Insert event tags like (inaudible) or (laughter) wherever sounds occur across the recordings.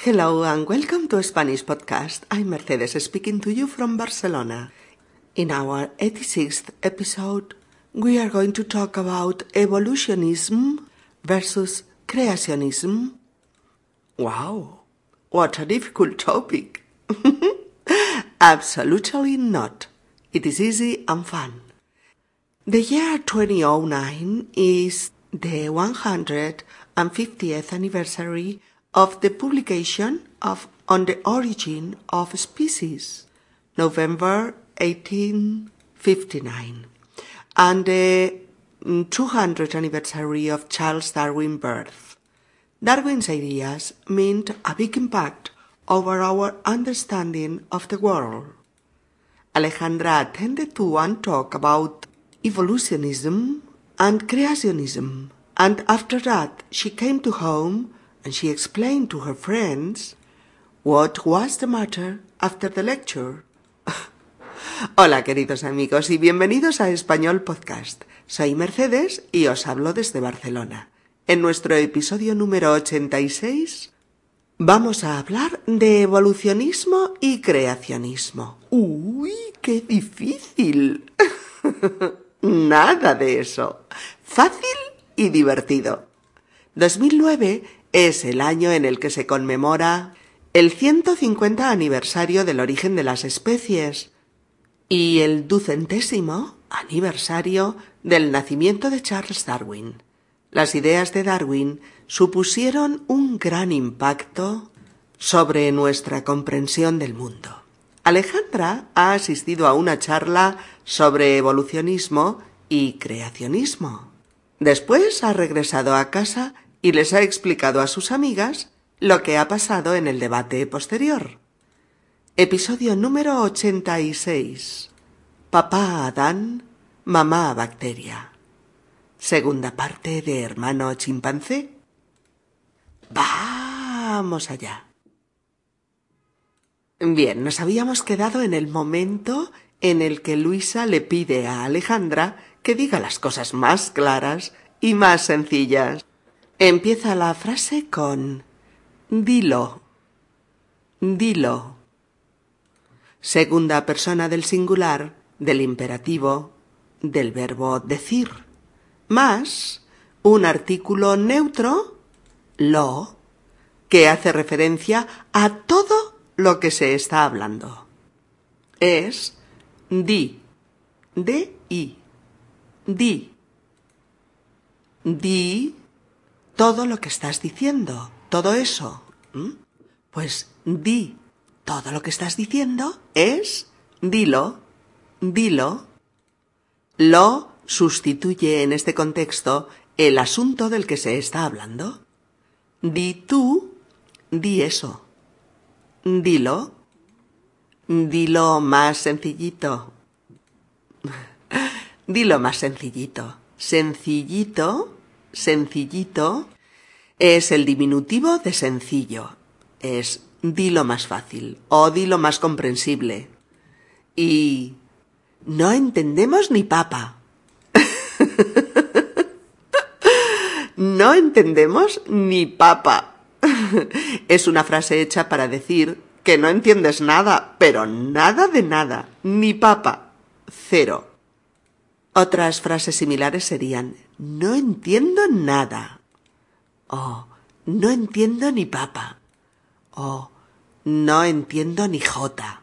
Hello and welcome to Spanish Podcast. I'm Mercedes speaking to you from Barcelona. In our 86th episode, we are going to talk about evolutionism versus creationism. Wow, what a difficult topic. (laughs) Absolutely not. It is easy and fun. The year 2009 is the 150th anniversary of the publication of On the Origin of Species, November 1859, and the 200th anniversary of Charles Darwin's birth. Darwin's ideas meant a big impact over our understanding of the world. Alejandra attended to one talk about evolutionism and creationism, and after that she came to home and she explained to her friends what was the matter after the lecture. (laughs) Hola queridos amigos y bienvenidos a Español Podcast. Soy Mercedes y os hablo desde Barcelona. En nuestro episodio número 86 vamos a hablar de evolucionismo y creacionismo. ¡Uy, qué difícil! (laughs) Nada de eso. Fácil y divertido. 2009 es el año en el que se conmemora el 150 aniversario del origen de las especies y el ducentésimo aniversario del nacimiento de Charles Darwin. Las ideas de Darwin supusieron un gran impacto sobre nuestra comprensión del mundo. Alejandra ha asistido a una charla sobre evolucionismo y creacionismo. Después ha regresado a casa y les ha explicado a sus amigas lo que ha pasado en el debate posterior. Episodio número 86. Papá Adán, mamá bacteria. Segunda parte de Hermano chimpancé. Vamos allá. Bien, nos habíamos quedado en el momento en el que Luisa le pide a Alejandra que diga las cosas más claras y más sencillas. Empieza la frase con dilo, dilo. Segunda persona del singular, del imperativo, del verbo decir. Más un artículo neutro, lo, que hace referencia a todo lo que se está hablando. Es di, di, di. Di todo lo que estás diciendo, todo eso. Pues di todo lo que estás diciendo es dilo, dilo. Lo sustituye en este contexto el asunto del que se está hablando. Di tú, di eso. Dilo. Dilo más sencillito. (laughs) Dilo más sencillito. Sencillito, sencillito, es el diminutivo de sencillo. Es dilo más fácil o dilo más comprensible. Y no entendemos ni papa. (laughs) no entendemos ni papa. (laughs) es una frase hecha para decir que no entiendes nada, pero nada de nada, ni papa, cero. Otras frases similares serían no entiendo nada, o no entiendo ni papa, o no entiendo ni jota,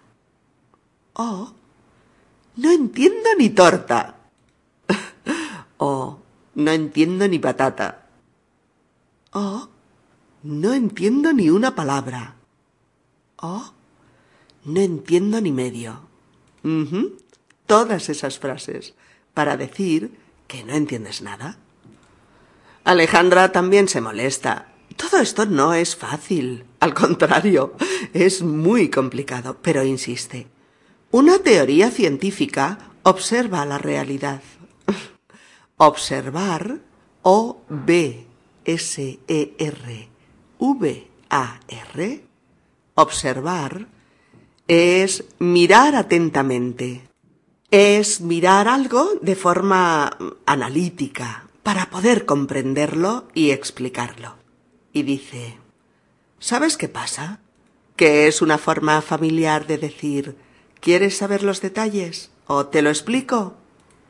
o no entiendo ni torta, (laughs) o no entiendo ni patata, o no entiendo ni una palabra. Oh, no entiendo ni medio. Todas esas frases para decir que no entiendes nada. Alejandra también se molesta. Todo esto no es fácil. Al contrario, es muy complicado, pero insiste. Una teoría científica observa la realidad. (laughs) Observar o B S E R V-A-R, observar, es mirar atentamente. Es mirar algo de forma analítica para poder comprenderlo y explicarlo. Y dice, ¿Sabes qué pasa? Que es una forma familiar de decir ¿Quieres saber los detalles? ¿O te lo explico?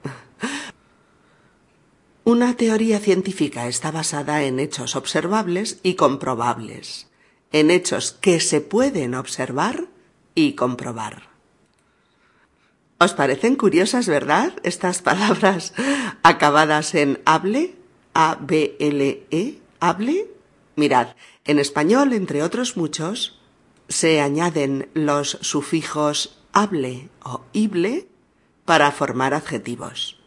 (laughs) Una teoría científica está basada en hechos observables y comprobables, en hechos que se pueden observar y comprobar. ¿Os parecen curiosas, verdad, estas palabras acabadas en hable? A-B-L-E, hable. Mirad, en español, entre otros muchos, se añaden los sufijos hable o ible para formar adjetivos.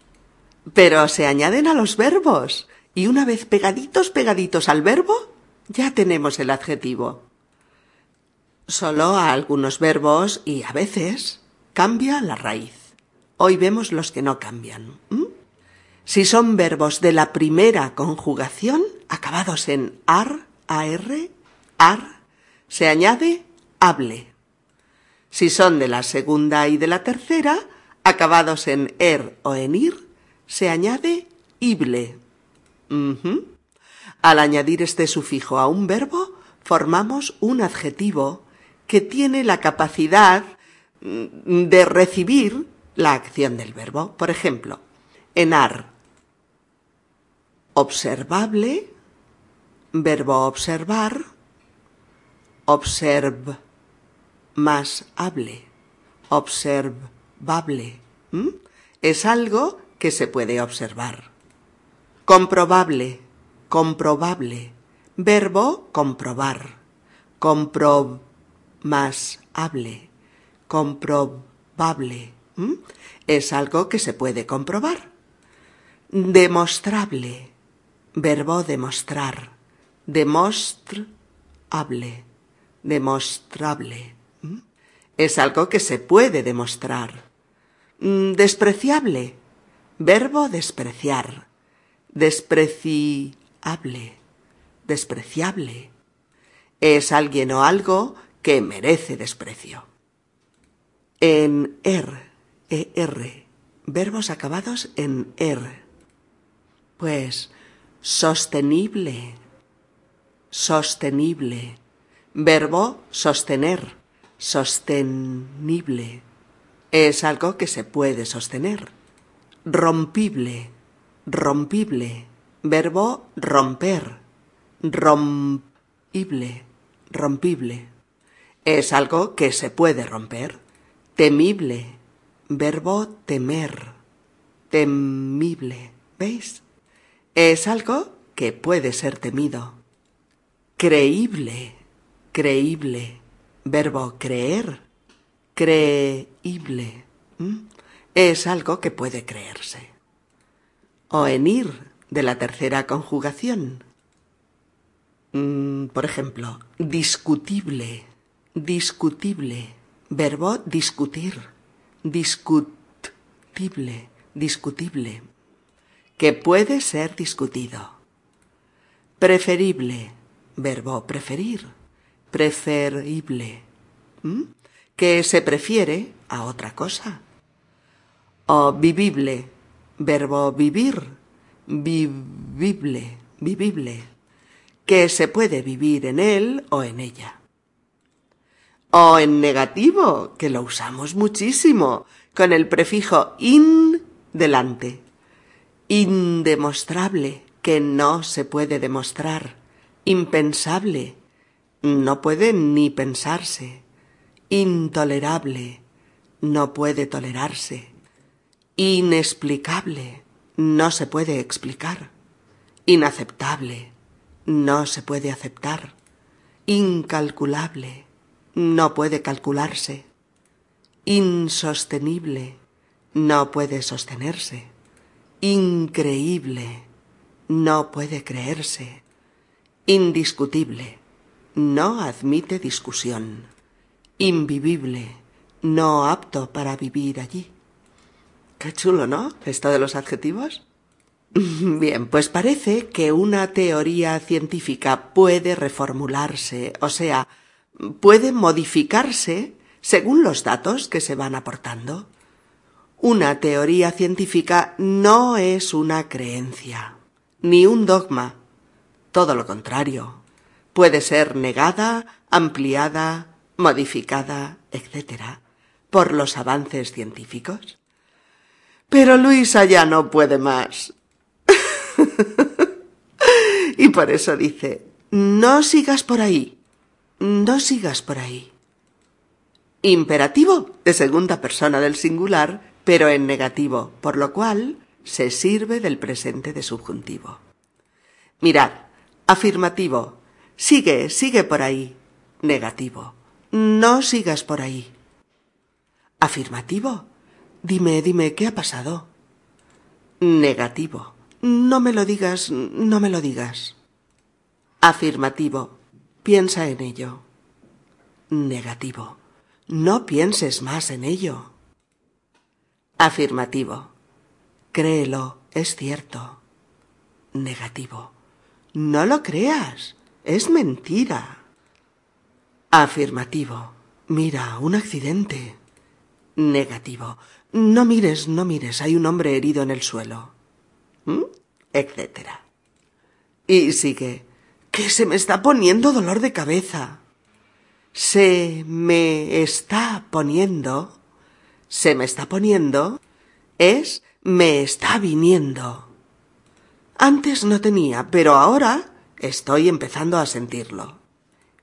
Pero se añaden a los verbos y una vez pegaditos pegaditos al verbo, ya tenemos el adjetivo. Solo a algunos verbos y a veces cambia la raíz. Hoy vemos los que no cambian. Si son verbos de la primera conjugación, acabados en ar, ar, ar, se añade hable. Si son de la segunda y de la tercera, acabados en er o en ir, se añade ible. Al añadir este sufijo a un verbo, formamos un adjetivo que tiene la capacidad de recibir la acción del verbo. Por ejemplo, enar, observable, verbo observar, observ, más hable, observable. Es algo que se puede observar. Comprobable, comprobable, verbo comprobar, comprob más hable, comprobable. Es algo que se puede comprobar. Demostrable, verbo demostrar, demostrable, demostrable. Es algo que se puede demostrar. Despreciable, verbo despreciar, despreciable, despreciable. Es alguien o algo que merece desprecio. En er, er, verbos acabados en er. Pues sostenible, sostenible, verbo sostener, sostenible. Es algo que se puede sostener. Rompible, rompible, verbo romper, rompible, rompible. Es algo que se puede romper. Temible, verbo temer, temible. ¿Veis? Es algo que puede ser temido. Creíble, creíble, verbo creer, creíble. Es algo que puede creerse. O en ir de la tercera conjugación. Mm, por ejemplo, discutible, discutible, verbo discutir, discutible, discutible, que puede ser discutido. Preferible, verbo preferir, preferible, que se prefiere a otra cosa. O vivible, verbo vivir, vivible, vivible, que se puede vivir en él o en ella. O en negativo, que lo usamos muchísimo, con el prefijo in delante. Indemostrable, que no se puede demostrar. Impensable, no puede ni pensarse. Intolerable, no puede tolerarse. Inexplicable, no se puede explicar. Inaceptable, no se puede aceptar. Incalculable, no puede calcularse. Insostenible, no puede sostenerse. Increíble, no puede creerse. Indiscutible, no admite discusión. Invivible, no apto para vivir allí. Qué chulo, ¿no? Esto de los adjetivos. (laughs) Bien, pues parece que una teoría científica puede reformularse, o sea, puede modificarse según los datos que se van aportando. Una teoría científica no es una creencia, ni un dogma, todo lo contrario. puede ser negada, ampliada, modificada, etc., por los avances científicos. Pero Luisa ya no puede más. (laughs) y por eso dice, no sigas por ahí, no sigas por ahí. Imperativo de segunda persona del singular, pero en negativo, por lo cual se sirve del presente de subjuntivo. Mirad, afirmativo, sigue, sigue por ahí. Negativo, no sigas por ahí. Afirmativo, dime, dime, ¿qué ha pasado? Negativo, no me lo digas, no me lo digas. Afirmativo, piensa en ello. Negativo, no pienses más en ello. Afirmativo, créelo, es cierto. Negativo, no lo creas, es mentira. Afirmativo. Mira, un accidente. Negativo. No mires, no mires, hay un hombre herido en el suelo. ¿Mm? Etcétera. Y sigue. Que se me está poniendo dolor de cabeza. Se me está poniendo. Se me está poniendo. Es me está viniendo. Antes no tenía, pero ahora estoy empezando a sentirlo.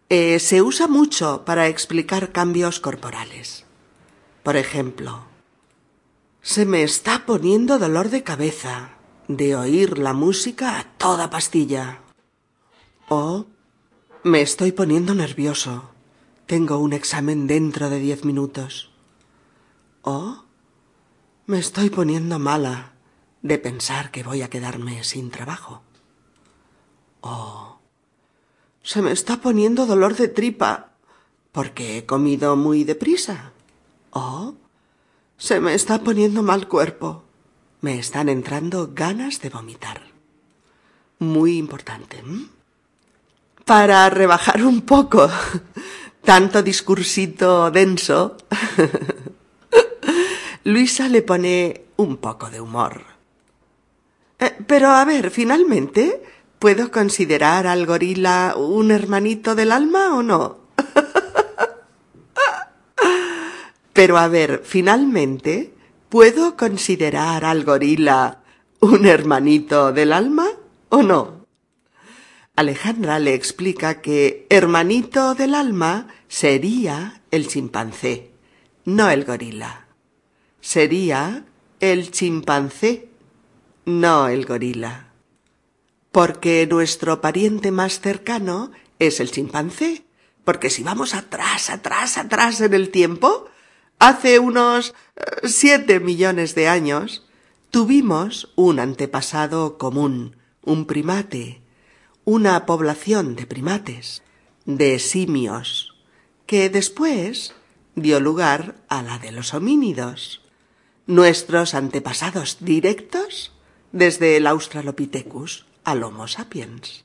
Eh, se usa mucho para explicar cambios corporales. Por ejemplo, se me está poniendo dolor de cabeza de oír la música a toda pastilla. O me estoy poniendo nervioso. Tengo un examen dentro de diez minutos. O me estoy poniendo mala de pensar que voy a quedarme sin trabajo. Oh, se me está poniendo dolor de tripa porque he comido muy deprisa. Oh, se me está poniendo mal cuerpo. Me están entrando ganas de vomitar. Muy importante. Para rebajar un poco (laughs) tanto discursito denso, (laughs) Luisa le pone un poco de humor. Eh, pero a ver, finalmente, ¿puedo considerar al gorila un hermanito del alma o no? (laughs) pero a ver, finalmente, ¿puedo considerar al gorila un hermanito del alma o no? Alejandra le explica que hermanito del alma sería el chimpancé, no el gorila. Sería el chimpancé no el gorila. Porque nuestro pariente más cercano es el chimpancé. Porque si vamos atrás, atrás, atrás en el tiempo, hace unos eh, siete millones de años, tuvimos un antepasado común, un primate, una población de primates, de simios, que después dio lugar a la de los homínidos. Nuestros antepasados directos desde el Australopithecus al Homo sapiens.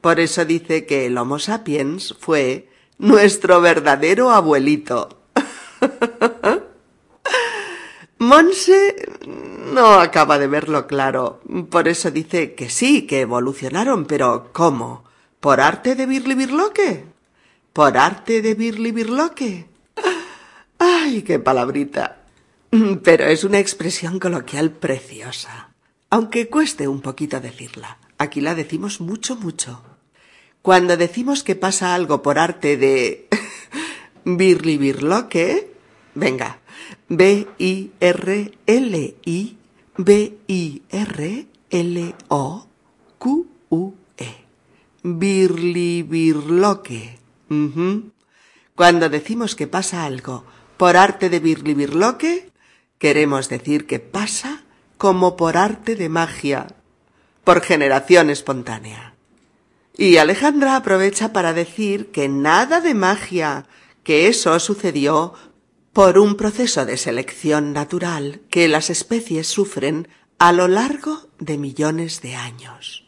Por eso dice que el Homo sapiens fue nuestro verdadero abuelito. (laughs) Monse no acaba de verlo claro. Por eso dice que sí, que evolucionaron, pero ¿cómo? ¿Por arte de Birli Birloque? ¿Por arte de Birli Birloque? ¡Ay, qué palabrita! Pero es una expresión coloquial preciosa aunque cueste un poquito decirla. Aquí la decimos mucho, mucho. Cuando decimos que pasa algo por arte de (laughs) birli birloque, venga, B-I-R-L-I, B-I-R-L-O-Q-U-E, birli birloque. Cuando decimos que pasa algo por arte de birli birloque, queremos decir que pasa como por arte de magia, por generación espontánea. Y Alejandra aprovecha para decir que nada de magia, que eso sucedió por un proceso de selección natural que las especies sufren a lo largo de millones de años.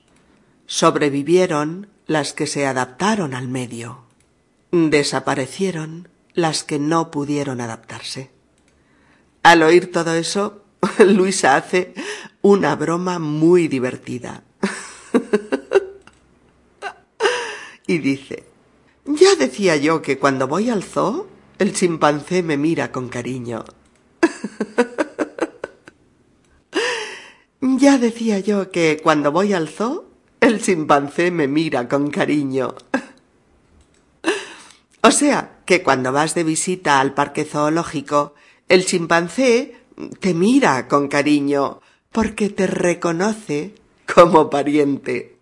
Sobrevivieron las que se adaptaron al medio. Desaparecieron las que no pudieron adaptarse. Al oír todo eso, (laughs) Luisa hace una broma muy divertida. (laughs) y dice, ya decía yo que cuando voy al zoo, el chimpancé me mira con cariño. (laughs) ya decía yo que cuando voy al zoo, el chimpancé me mira con cariño. (laughs) o sea, que cuando vas de visita al parque zoológico, el chimpancé te mira con cariño porque te reconoce como pariente.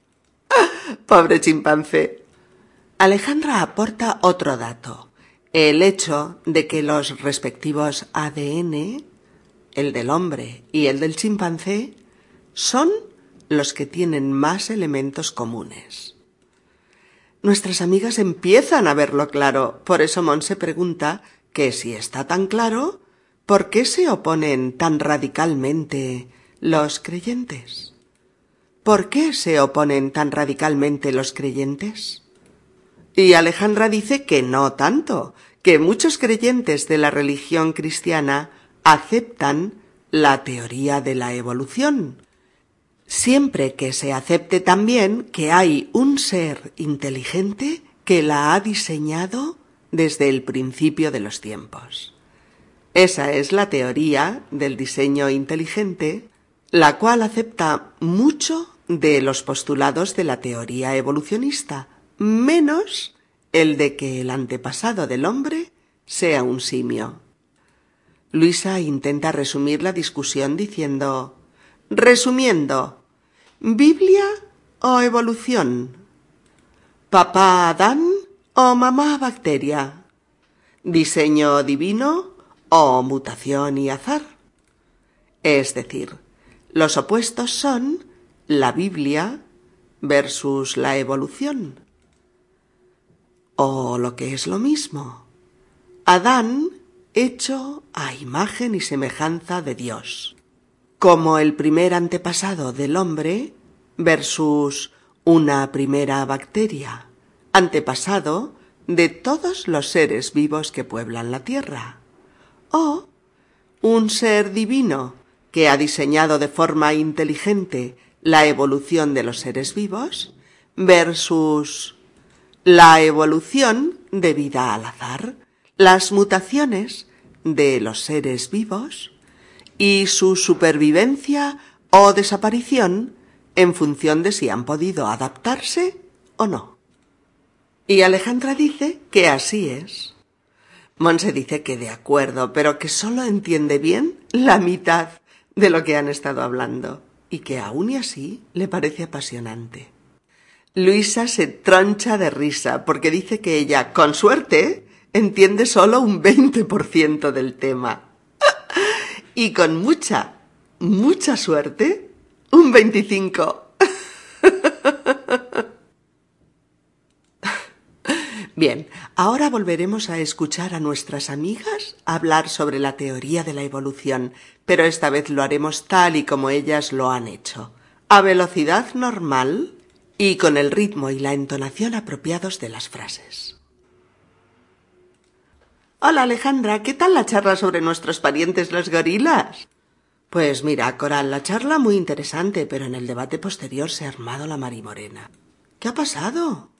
(laughs) Pobre chimpancé. Alejandra aporta otro dato, el hecho de que los respectivos ADN, el del hombre y el del chimpancé, son los que tienen más elementos comunes. Nuestras amigas empiezan a verlo claro, por eso Monse pregunta que si está tan claro, ¿por qué se oponen tan radicalmente los creyentes? ¿Por qué se oponen tan radicalmente los creyentes? Y Alejandra dice que no tanto, que muchos creyentes de la religión cristiana aceptan la teoría de la evolución, siempre que se acepte también que hay un ser inteligente que la ha diseñado desde el principio de los tiempos. Esa es la teoría del diseño inteligente, la cual acepta mucho de los postulados de la teoría evolucionista, menos el de que el antepasado del hombre sea un simio. Luisa intenta resumir la discusión diciendo Resumiendo, ¿Biblia o evolución? ¿Papá Adán o mamá bacteria? ¿Diseño divino o mutación y azar? Es decir, los opuestos son la Biblia versus la evolución. O lo que es lo mismo, Adán hecho a imagen y semejanza de Dios. Como el primer antepasado del hombre versus una primera bacteria, antepasado de todos los seres vivos que pueblan la Tierra, o un ser divino que ha diseñado de forma inteligente la evolución de los seres vivos versus la evolución debida al azar, las mutaciones de los seres vivos y su supervivencia o desaparición en función de si han podido adaptarse o no. Y Alejandra dice que así es. Monse dice que de acuerdo, pero que solo entiende bien la mitad de lo que han estado hablando y que aún y así le parece apasionante. Luisa se troncha de risa porque dice que ella, con suerte, entiende solo un veinte por ciento del tema (laughs) y con mucha, mucha suerte, un 25. (laughs) Bien, ahora volveremos a escuchar a nuestras amigas hablar sobre la teoría de la evolución, pero esta vez lo haremos tal y como ellas lo han hecho, a velocidad normal y con el ritmo y la entonación apropiados de las frases. Hola Alejandra, ¿qué tal la charla sobre nuestros parientes los gorilas? Pues mira, Coral, la charla muy interesante, pero en el debate posterior se ha armado la marimorena. ¿Qué ha pasado?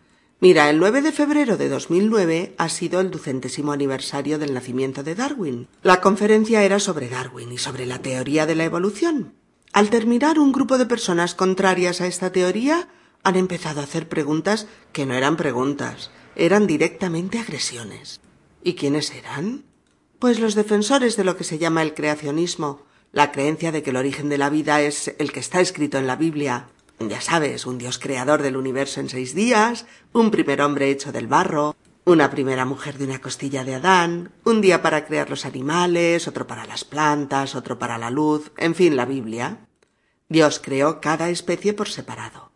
Mira, el 9 de febrero de 2009 ha sido el ducentésimo aniversario del nacimiento de Darwin. La conferencia era sobre Darwin y sobre la teoría de la evolución. Al terminar, un grupo de personas contrarias a esta teoría han empezado a hacer preguntas que no eran preguntas, eran directamente agresiones. ¿Y quiénes eran? Pues los defensores de lo que se llama el creacionismo, la creencia de que el origen de la vida es el que está escrito en la Biblia. Ya sabes, un Dios creador del universo en seis días, un primer hombre hecho del barro, una primera mujer de una costilla de Adán, un día para crear los animales, otro para las plantas, otro para la luz, en fin, la Biblia. Dios creó cada especie por separado.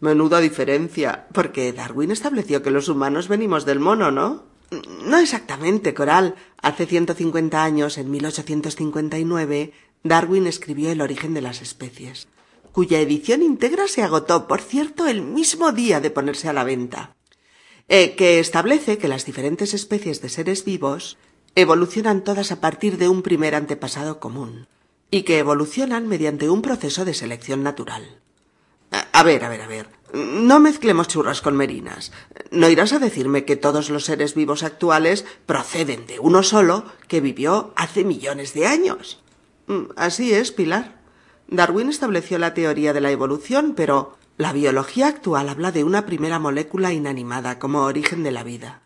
Menuda diferencia, porque Darwin estableció que los humanos venimos del mono, ¿no? No exactamente, Coral. Hace 150 años, en 1859, Darwin escribió El origen de las especies, cuya edición íntegra se agotó, por cierto, el mismo día de ponerse a la venta, eh, que establece que las diferentes especies de seres vivos evolucionan todas a partir de un primer antepasado común, y que evolucionan mediante un proceso de selección natural. A ver, a ver, a ver. No mezclemos churras con merinas. No irás a decirme que todos los seres vivos actuales proceden de uno solo que vivió hace millones de años. Mm, así es, Pilar. Darwin estableció la teoría de la evolución, pero la biología actual habla de una primera molécula inanimada como origen de la vida.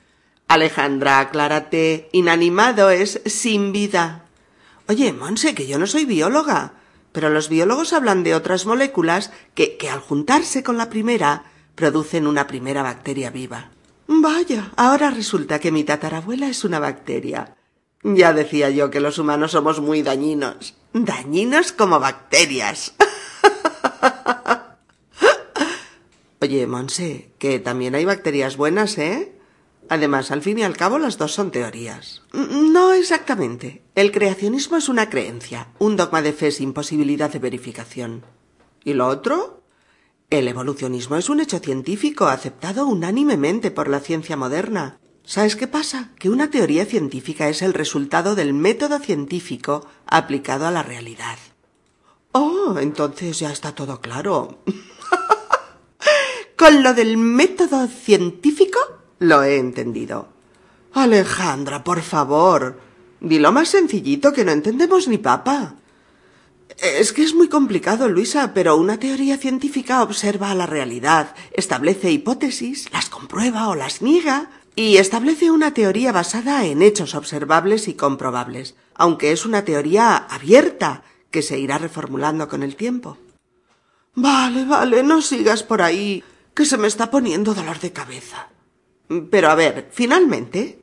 Alejandra, aclárate. Inanimado es sin vida. Oye, Monse, que yo no soy bióloga. Pero los biólogos hablan de otras moléculas que, que al juntarse con la primera producen una primera bacteria viva. Vaya, ahora resulta que mi tatarabuela es una bacteria. Ya decía yo que los humanos somos muy dañinos. Dañinos como bacterias. (laughs) Oye, Monse, que también hay bacterias buenas, ¿eh? Además, al fin y al cabo, las dos son teorías. No exactamente. El creacionismo es una creencia, un dogma de fe sin posibilidad de verificación. ¿Y lo otro? El evolucionismo es un hecho científico aceptado unánimemente por la ciencia moderna. ¿Sabes qué pasa? Que una teoría científica es el resultado del método científico aplicado a la realidad. Oh, entonces ya está todo claro. (laughs) Con lo del método científico lo he entendido. Alejandra, por favor. Dilo más sencillito que no entendemos ni papa. Es que es muy complicado, Luisa, pero una teoría científica observa la realidad, establece hipótesis, las comprueba o las niega, y establece una teoría basada en hechos observables y comprobables, aunque es una teoría abierta que se irá reformulando con el tiempo. Vale, vale, no sigas por ahí, que se me está poniendo dolor de cabeza. Pero a ver, finalmente,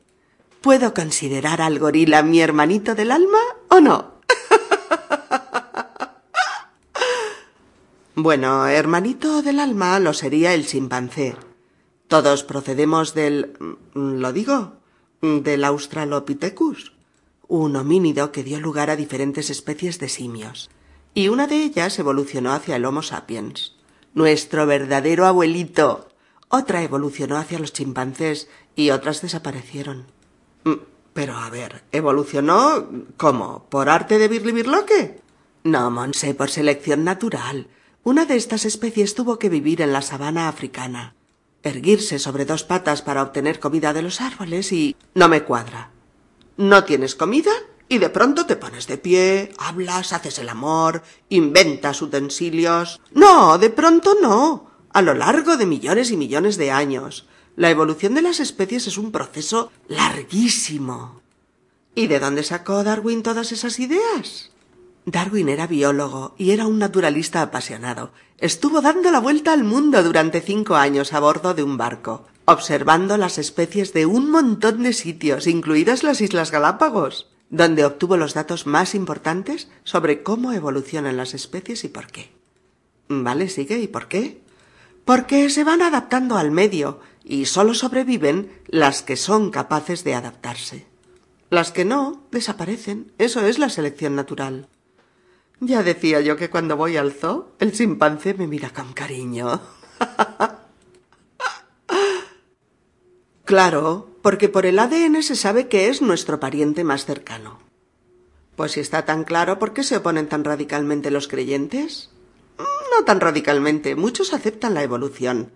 ¿puedo considerar al gorila mi hermanito del alma o no? (laughs) bueno, hermanito del alma lo sería el chimpancé. Todos procedemos del... ¿lo digo? del Australopithecus, un homínido que dio lugar a diferentes especies de simios, y una de ellas evolucionó hacia el Homo sapiens, nuestro verdadero abuelito, otra evolucionó hacia los chimpancés y otras desaparecieron. Mm, pero a ver, ¿evolucionó cómo? ¿Por arte de Birli No, Monse, por selección natural. Una de estas especies tuvo que vivir en la sabana africana, erguirse sobre dos patas para obtener comida de los árboles y... no me cuadra. No tienes comida y de pronto te pones de pie, hablas, haces el amor, inventas utensilios. No, de pronto no a lo largo de millones y millones de años. La evolución de las especies es un proceso larguísimo. ¿Y de dónde sacó Darwin todas esas ideas? Darwin era biólogo y era un naturalista apasionado. Estuvo dando la vuelta al mundo durante cinco años a bordo de un barco, observando las especies de un montón de sitios, incluidas las Islas Galápagos, donde obtuvo los datos más importantes sobre cómo evolucionan las especies y por qué. Vale, sigue, ¿y por qué? Porque se van adaptando al medio y sólo sobreviven las que son capaces de adaptarse. Las que no, desaparecen. Eso es la selección natural. Ya decía yo que cuando voy al zoo, el chimpancé me mira con cariño. (laughs) claro, porque por el ADN se sabe que es nuestro pariente más cercano. Pues si está tan claro, ¿por qué se oponen tan radicalmente los creyentes? No tan radicalmente, muchos aceptan la evolución,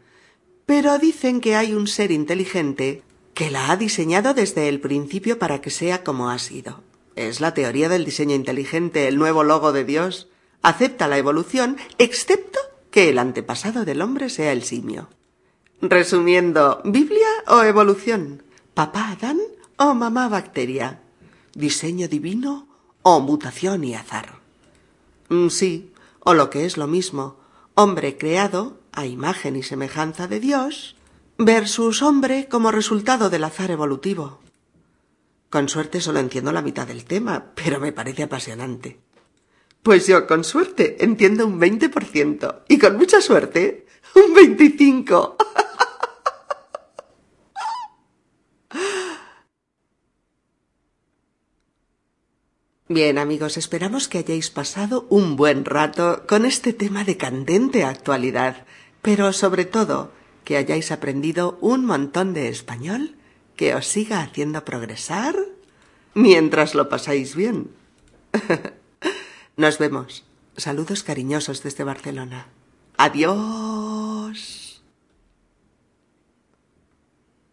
pero dicen que hay un ser inteligente que la ha diseñado desde el principio para que sea como ha sido. Es la teoría del diseño inteligente, el nuevo logo de Dios. Acepta la evolución, excepto que el antepasado del hombre sea el simio. Resumiendo, ¿Biblia o evolución? ¿Papá Adán o mamá bacteria? ¿Diseño divino o mutación y azar? Mm, sí, o lo que es lo mismo, hombre creado a imagen y semejanza de Dios versus hombre como resultado del azar evolutivo. Con suerte solo entiendo la mitad del tema, pero me parece apasionante. Pues yo, con suerte, entiendo un 20% y con mucha suerte, un 25%. Bien amigos, esperamos que hayáis pasado un buen rato con este tema de candente actualidad, pero sobre todo que hayáis aprendido un montón de español que os siga haciendo progresar mientras lo pasáis bien. (laughs) Nos vemos. Saludos cariñosos desde Barcelona. Adiós.